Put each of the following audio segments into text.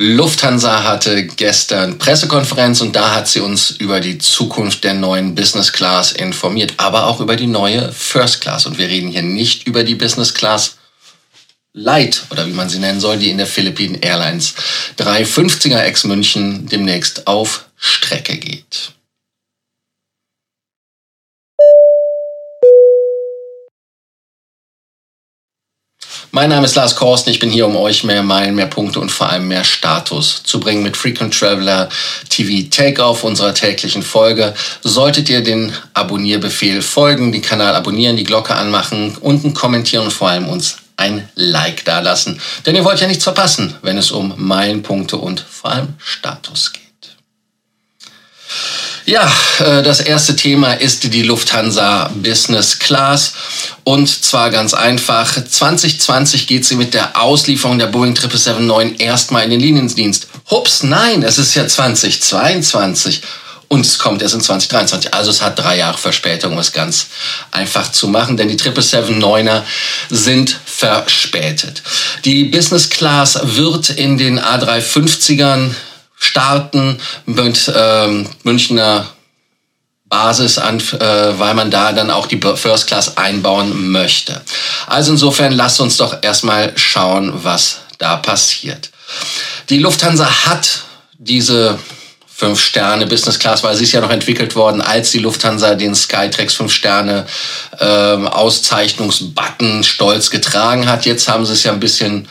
Lufthansa hatte gestern Pressekonferenz und da hat sie uns über die Zukunft der neuen Business Class informiert, aber auch über die neue First Class. Und wir reden hier nicht über die Business Class Light oder wie man sie nennen soll, die in der Philippine Airlines 350er ex München demnächst auf Strecke geht. Mein Name ist Lars Korsten. Ich bin hier, um euch mehr Meilen, mehr Punkte und vor allem mehr Status zu bringen mit Frequent Traveler TV Takeoff, unserer täglichen Folge. Solltet ihr den Abonnierbefehl folgen, den Kanal abonnieren, die Glocke anmachen, unten kommentieren und vor allem uns ein Like dalassen. Denn ihr wollt ja nichts verpassen, wenn es um Meilenpunkte und vor allem Status geht. Ja, äh, das erste Thema ist die Lufthansa Business Class. Und zwar ganz einfach. 2020 geht sie mit der Auslieferung der Boeing 777-9 erstmal in den Liniendienst. Hups, nein, es ist ja 2022. Und es kommt erst in 2023. Also es hat drei Jahre Verspätung, um es ganz einfach zu machen, denn die 777-9er sind verspätet. Die Business Class wird in den A350ern starten mit ähm, Münchner Basis an, äh, weil man da dann auch die First Class einbauen möchte. Also insofern lasst uns doch erstmal schauen, was da passiert. Die Lufthansa hat diese fünf Sterne Business Class, weil sie ist ja noch entwickelt worden, als die Lufthansa den Skytrax fünf Sterne ähm, Auszeichnungsbutton stolz getragen hat. Jetzt haben sie es ja ein bisschen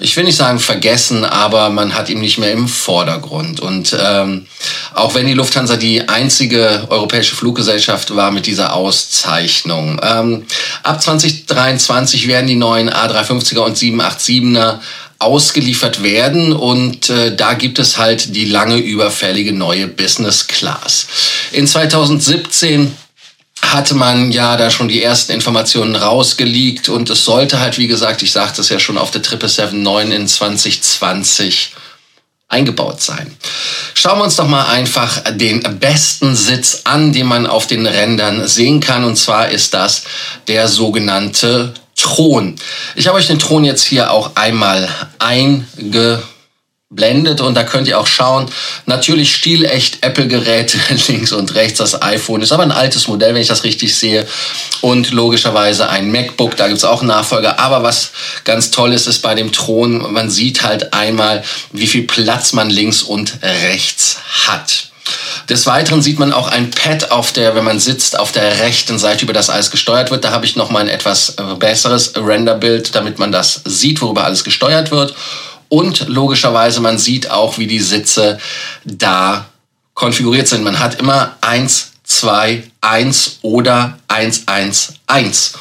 ich will nicht sagen vergessen, aber man hat ihn nicht mehr im Vordergrund. Und ähm, auch wenn die Lufthansa die einzige europäische Fluggesellschaft war mit dieser Auszeichnung, ähm, ab 2023 werden die neuen A350er und 787er ausgeliefert werden und äh, da gibt es halt die lange überfällige neue Business Class. In 2017 hatte man ja da schon die ersten Informationen rausgeleakt und es sollte halt, wie gesagt, ich sagte es ja schon auf der 777-9 in 2020 eingebaut sein. Schauen wir uns doch mal einfach den besten Sitz an, den man auf den Rändern sehen kann. Und zwar ist das der sogenannte Thron. Ich habe euch den Thron jetzt hier auch einmal eingebaut blendet und da könnt ihr auch schauen. Natürlich stilecht Apple-Geräte links und rechts. Das iPhone ist aber ein altes Modell, wenn ich das richtig sehe. Und logischerweise ein MacBook, da gibt's auch einen Nachfolger. Aber was ganz toll ist, ist bei dem Thron, man sieht halt einmal, wie viel Platz man links und rechts hat. Des Weiteren sieht man auch ein Pad auf der, wenn man sitzt, auf der rechten Seite, über das alles gesteuert wird. Da habe ich nochmal ein etwas besseres Renderbild, damit man das sieht, worüber alles gesteuert wird. Und logischerweise, man sieht auch, wie die Sitze da konfiguriert sind. Man hat immer 1, 2, 1 oder 1, 1, 1.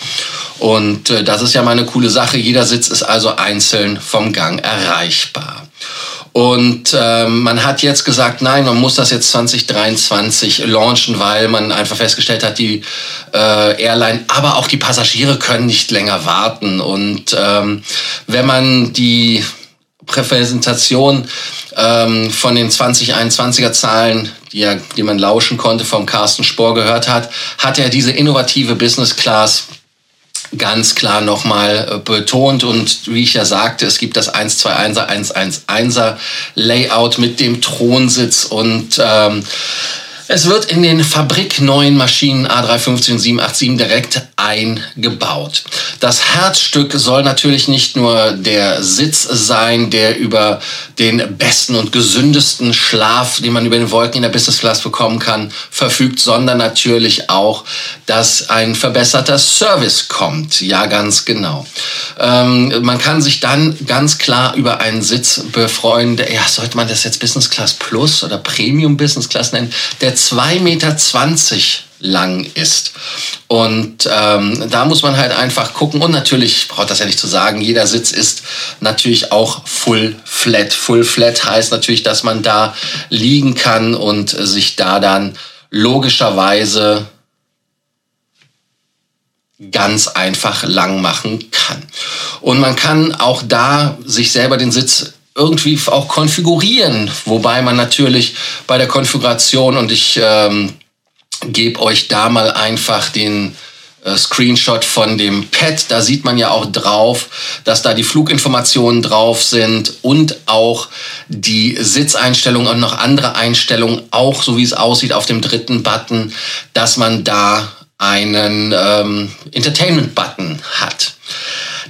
Und äh, das ist ja mal eine coole Sache. Jeder Sitz ist also einzeln vom Gang erreichbar. Und äh, man hat jetzt gesagt, nein, man muss das jetzt 2023 launchen, weil man einfach festgestellt hat, die äh, Airline, aber auch die Passagiere können nicht länger warten. Und ähm, wenn man die Präsentation ähm, von den 2021er Zahlen, die, ja, die man lauschen konnte, vom Carsten Spohr gehört hat, hat er diese innovative Business Class ganz klar nochmal äh, betont. Und wie ich ja sagte, es gibt das 121er, 111er Layout mit dem Thronsitz und ähm, es wird in den fabrikneuen Maschinen A350 und 787 direkt eingebaut. Das Herzstück soll natürlich nicht nur der Sitz sein, der über den besten und gesündesten Schlaf, den man über den Wolken in der Business Class bekommen kann, verfügt, sondern natürlich auch, dass ein verbesserter Service kommt. Ja, ganz genau. Ähm, man kann sich dann ganz klar über einen Sitz befreuen. Ja, sollte man das jetzt Business Class Plus oder Premium Business Class nennen? Der der 2,20 Meter lang ist. Und ähm, da muss man halt einfach gucken. Und natürlich braucht das ja nicht zu sagen, jeder Sitz ist natürlich auch full flat. Full flat heißt natürlich, dass man da liegen kann und sich da dann logischerweise ganz einfach lang machen kann. Und man kann auch da sich selber den Sitz irgendwie auch konfigurieren. Wobei man natürlich bei der Konfiguration und ich ähm, gebe euch da mal einfach den äh, Screenshot von dem Pad. Da sieht man ja auch drauf, dass da die Fluginformationen drauf sind und auch die Sitzeinstellungen und noch andere Einstellungen, auch so wie es aussieht auf dem dritten Button, dass man da einen ähm, Entertainment-Button hat.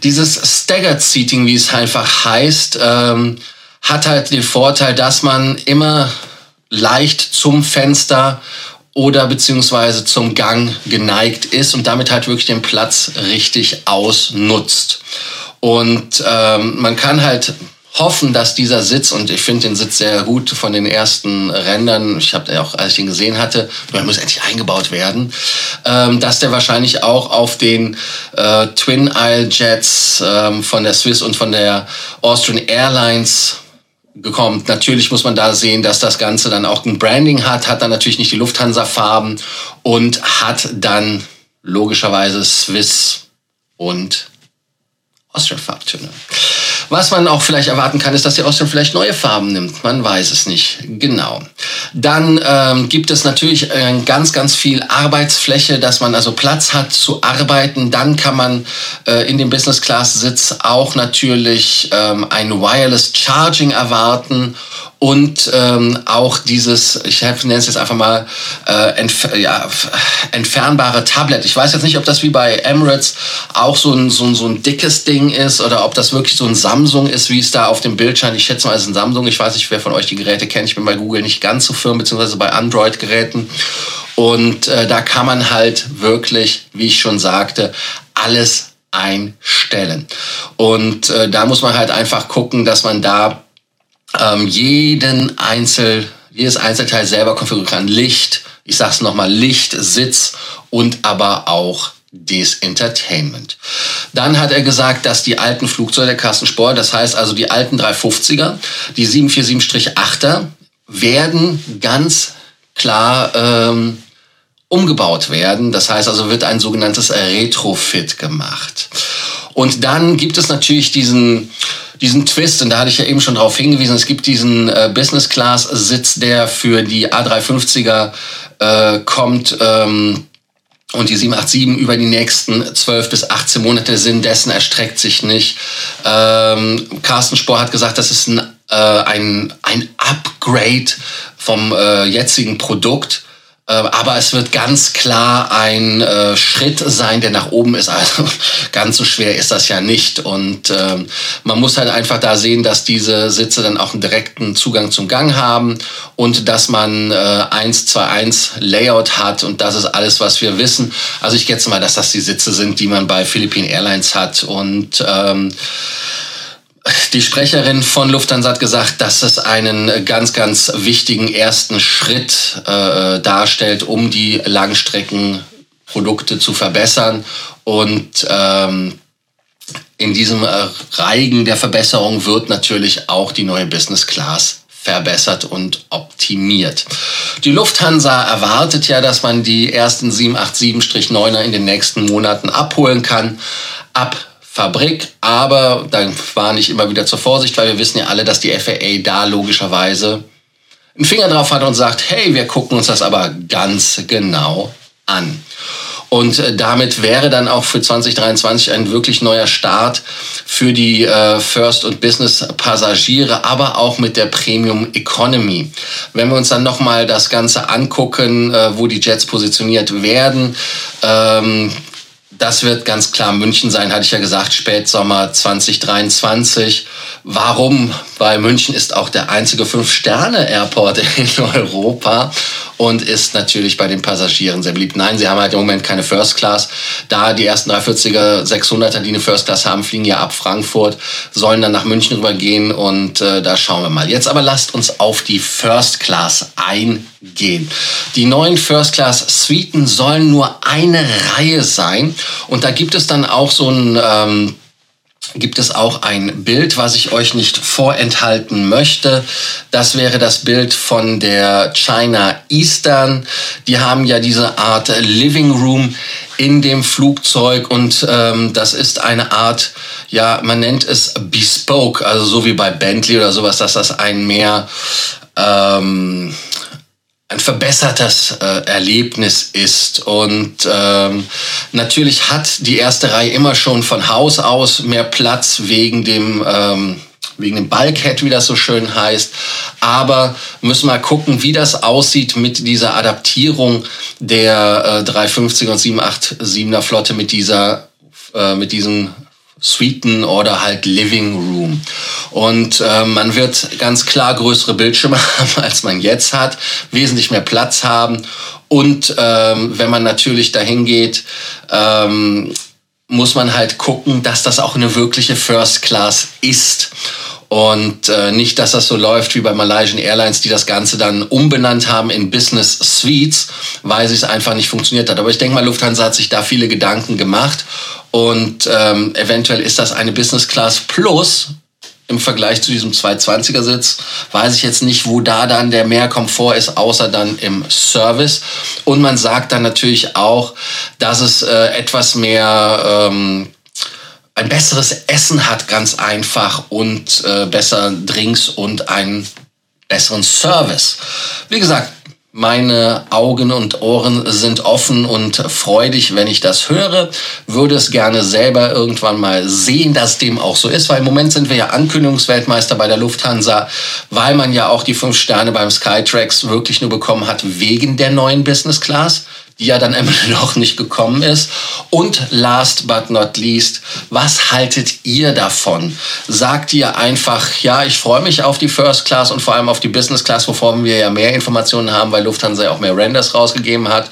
Dieses Staggered Seating, wie es einfach heißt, ähm, hat halt den Vorteil, dass man immer leicht zum Fenster oder beziehungsweise zum Gang geneigt ist und damit halt wirklich den Platz richtig ausnutzt. Und ähm, man kann halt hoffen, dass dieser Sitz, und ich finde den Sitz sehr gut von den ersten Rändern, ich habe auch, als ich ihn gesehen hatte, der muss endlich eingebaut werden, ähm, dass der wahrscheinlich auch auf den äh, Twin Isle Jets ähm, von der Swiss und von der Austrian Airlines gekommen. Natürlich muss man da sehen, dass das Ganze dann auch ein Branding hat, hat dann natürlich nicht die Lufthansa-Farben und hat dann logischerweise Swiss und Austrian-Farbtöne. Was man auch vielleicht erwarten kann, ist, dass die Austrian vielleicht neue Farben nimmt. Man weiß es nicht genau. Dann ähm, gibt es natürlich äh, ganz, ganz viel Arbeitsfläche, dass man also Platz hat zu arbeiten. Dann kann man äh, in dem Business Class Sitz auch natürlich ähm, ein Wireless Charging erwarten und ähm, auch dieses, ich nenne es jetzt einfach mal, äh, entf ja, entfernbare Tablet. Ich weiß jetzt nicht, ob das wie bei Emirates auch so ein, so, ein, so ein dickes Ding ist oder ob das wirklich so ein Samsung ist, wie es da auf dem Bild scheint. Ich schätze mal, es ist ein Samsung. Ich weiß nicht, wer von euch die Geräte kennt. Ich bin bei Google nicht ganz so firm, beziehungsweise bei Android-Geräten. Und äh, da kann man halt wirklich, wie ich schon sagte, alles einstellen. Und äh, da muss man halt einfach gucken, dass man da ähm, jeden Einzel, jedes Einzelteil selber konfigurieren kann. Licht, ich sag's nochmal, Licht, Sitz und aber auch des Entertainment. Dann hat er gesagt, dass die alten Flugzeuge der Carsten Spohr, das heißt also die alten 350er, die 747-8er, werden ganz klar ähm, umgebaut werden. Das heißt also, wird ein sogenanntes Retrofit gemacht. Und dann gibt es natürlich diesen diesen Twist, und da hatte ich ja eben schon darauf hingewiesen, es gibt diesen äh, Business Class Sitz, der für die A350er äh, kommt. Ähm, und die 787 über die nächsten 12 bis 18 Monate Sinn dessen erstreckt sich nicht. Ähm, Carsten Spohr hat gesagt, das ist ein, äh, ein, ein Upgrade vom äh, jetzigen Produkt. Äh, aber es wird ganz klar ein äh, Schritt sein, der nach oben ist. Also ganz so schwer ist das ja nicht. Und ähm, man muss halt einfach da sehen, dass diese Sitze dann auch einen direkten Zugang zum Gang haben und dass man äh, 1, 2, 1 Layout hat. Und das ist alles, was wir wissen. Also ich schätze mal, dass das die Sitze sind, die man bei Philippine Airlines hat. Und ähm, die Sprecherin von Lufthansa hat gesagt, dass es einen ganz, ganz wichtigen ersten Schritt äh, darstellt, um die Langstreckenprodukte zu verbessern. Und ähm, in diesem äh, Reigen der Verbesserung wird natürlich auch die neue Business Class verbessert und optimiert. Die Lufthansa erwartet ja, dass man die ersten 787-9er in den nächsten Monaten abholen kann. Ab Fabrik, aber da war nicht immer wieder zur Vorsicht, weil wir wissen ja alle, dass die FAA da logischerweise einen Finger drauf hat und sagt, hey, wir gucken uns das aber ganz genau an. Und äh, damit wäre dann auch für 2023 ein wirklich neuer Start für die äh, First- und Business-Passagiere, aber auch mit der Premium Economy. Wenn wir uns dann nochmal das Ganze angucken, äh, wo die Jets positioniert werden, ähm, das wird ganz klar München sein, hatte ich ja gesagt, Spätsommer 2023. Warum? Weil München ist auch der einzige Fünf-Sterne-Airport in Europa und ist natürlich bei den Passagieren sehr beliebt. Nein, sie haben halt im Moment keine First Class. Da die ersten 340er, 600er, die eine First Class haben, fliegen ja ab Frankfurt, sollen dann nach München rübergehen und äh, da schauen wir mal. Jetzt aber lasst uns auf die First Class eingehen. Die neuen First Class Suiten sollen nur eine Reihe sein und da gibt es dann auch so ein ähm, gibt es auch ein Bild, was ich euch nicht vorenthalten möchte. Das wäre das Bild von der China Eastern. Die haben ja diese Art Living Room in dem Flugzeug und ähm, das ist eine Art, ja, man nennt es Bespoke, also so wie bei Bentley oder sowas, dass das ein mehr ähm, ein verbessertes äh, Erlebnis ist. Und ähm, natürlich hat die erste Reihe immer schon von Haus aus mehr Platz wegen dem ähm, wegen dem Bulkhead, wie das so schön heißt. Aber müssen wir gucken, wie das aussieht mit dieser Adaptierung der äh, 350er und 787er Flotte mit dieser äh, mit diesen Suiten oder halt Living Room. Und äh, man wird ganz klar größere Bildschirme haben, als man jetzt hat, wesentlich mehr Platz haben. Und ähm, wenn man natürlich dahin geht, ähm, muss man halt gucken, dass das auch eine wirkliche First Class ist. Und äh, nicht, dass das so läuft wie bei Malaysian Airlines, die das Ganze dann umbenannt haben in Business Suites, weil es einfach nicht funktioniert hat. Aber ich denke mal, Lufthansa hat sich da viele Gedanken gemacht. Und ähm, eventuell ist das eine Business Class Plus im Vergleich zu diesem 220er Sitz. Weiß ich jetzt nicht, wo da dann der Mehrkomfort ist, außer dann im Service. Und man sagt dann natürlich auch, dass es äh, etwas mehr... Ähm, ein besseres Essen hat, ganz einfach, und äh, besser Drinks und einen besseren Service. Wie gesagt, meine Augen und Ohren sind offen und freudig, wenn ich das höre. Würde es gerne selber irgendwann mal sehen, dass dem auch so ist, weil im Moment sind wir ja Ankündigungsweltmeister bei der Lufthansa, weil man ja auch die fünf Sterne beim Skytrax wirklich nur bekommen hat wegen der neuen Business Class die ja dann immer noch nicht gekommen ist. Und last but not least, was haltet ihr davon? Sagt ihr einfach, ja, ich freue mich auf die First Class und vor allem auf die Business Class, wovon wir ja mehr Informationen haben, weil Lufthansa ja auch mehr Renders rausgegeben hat.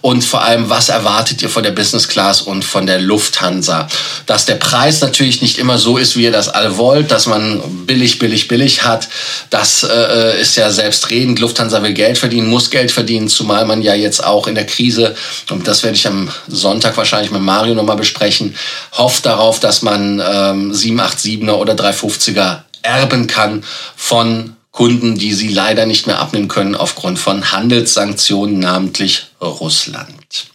Und vor allem, was erwartet ihr von der Business Class und von der Lufthansa? Dass der Preis natürlich nicht immer so ist, wie ihr das alle wollt, dass man billig, billig, billig hat, das äh, ist ja selbstredend. Lufthansa will Geld verdienen, muss Geld verdienen, zumal man ja jetzt auch in der Krise Krise, und das werde ich am Sonntag wahrscheinlich mit Mario nochmal besprechen, hofft darauf, dass man ähm, 787er oder 350er erben kann von Kunden, die sie leider nicht mehr abnehmen können aufgrund von Handelssanktionen, namentlich Russland.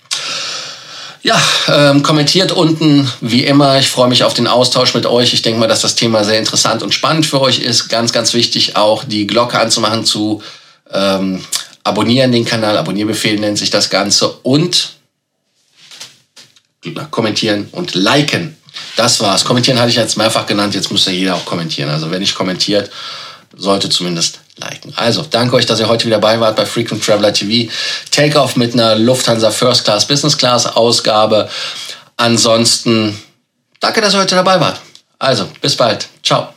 Ja, ähm, kommentiert unten wie immer. Ich freue mich auf den Austausch mit euch. Ich denke mal, dass das Thema sehr interessant und spannend für euch ist. Ganz, ganz wichtig auch die Glocke anzumachen zu ähm, abonnieren den Kanal, Abonnierbefehl nennt sich das Ganze und kommentieren und liken. Das war's. Kommentieren hatte ich jetzt mehrfach genannt, jetzt muss ja jeder auch kommentieren. Also wenn nicht kommentiert, sollte zumindest liken. Also, danke euch, dass ihr heute wieder dabei wart bei Frequent Traveler TV. Takeoff mit einer Lufthansa First Class Business Class Ausgabe. Ansonsten, danke, dass ihr heute dabei wart. Also, bis bald. Ciao.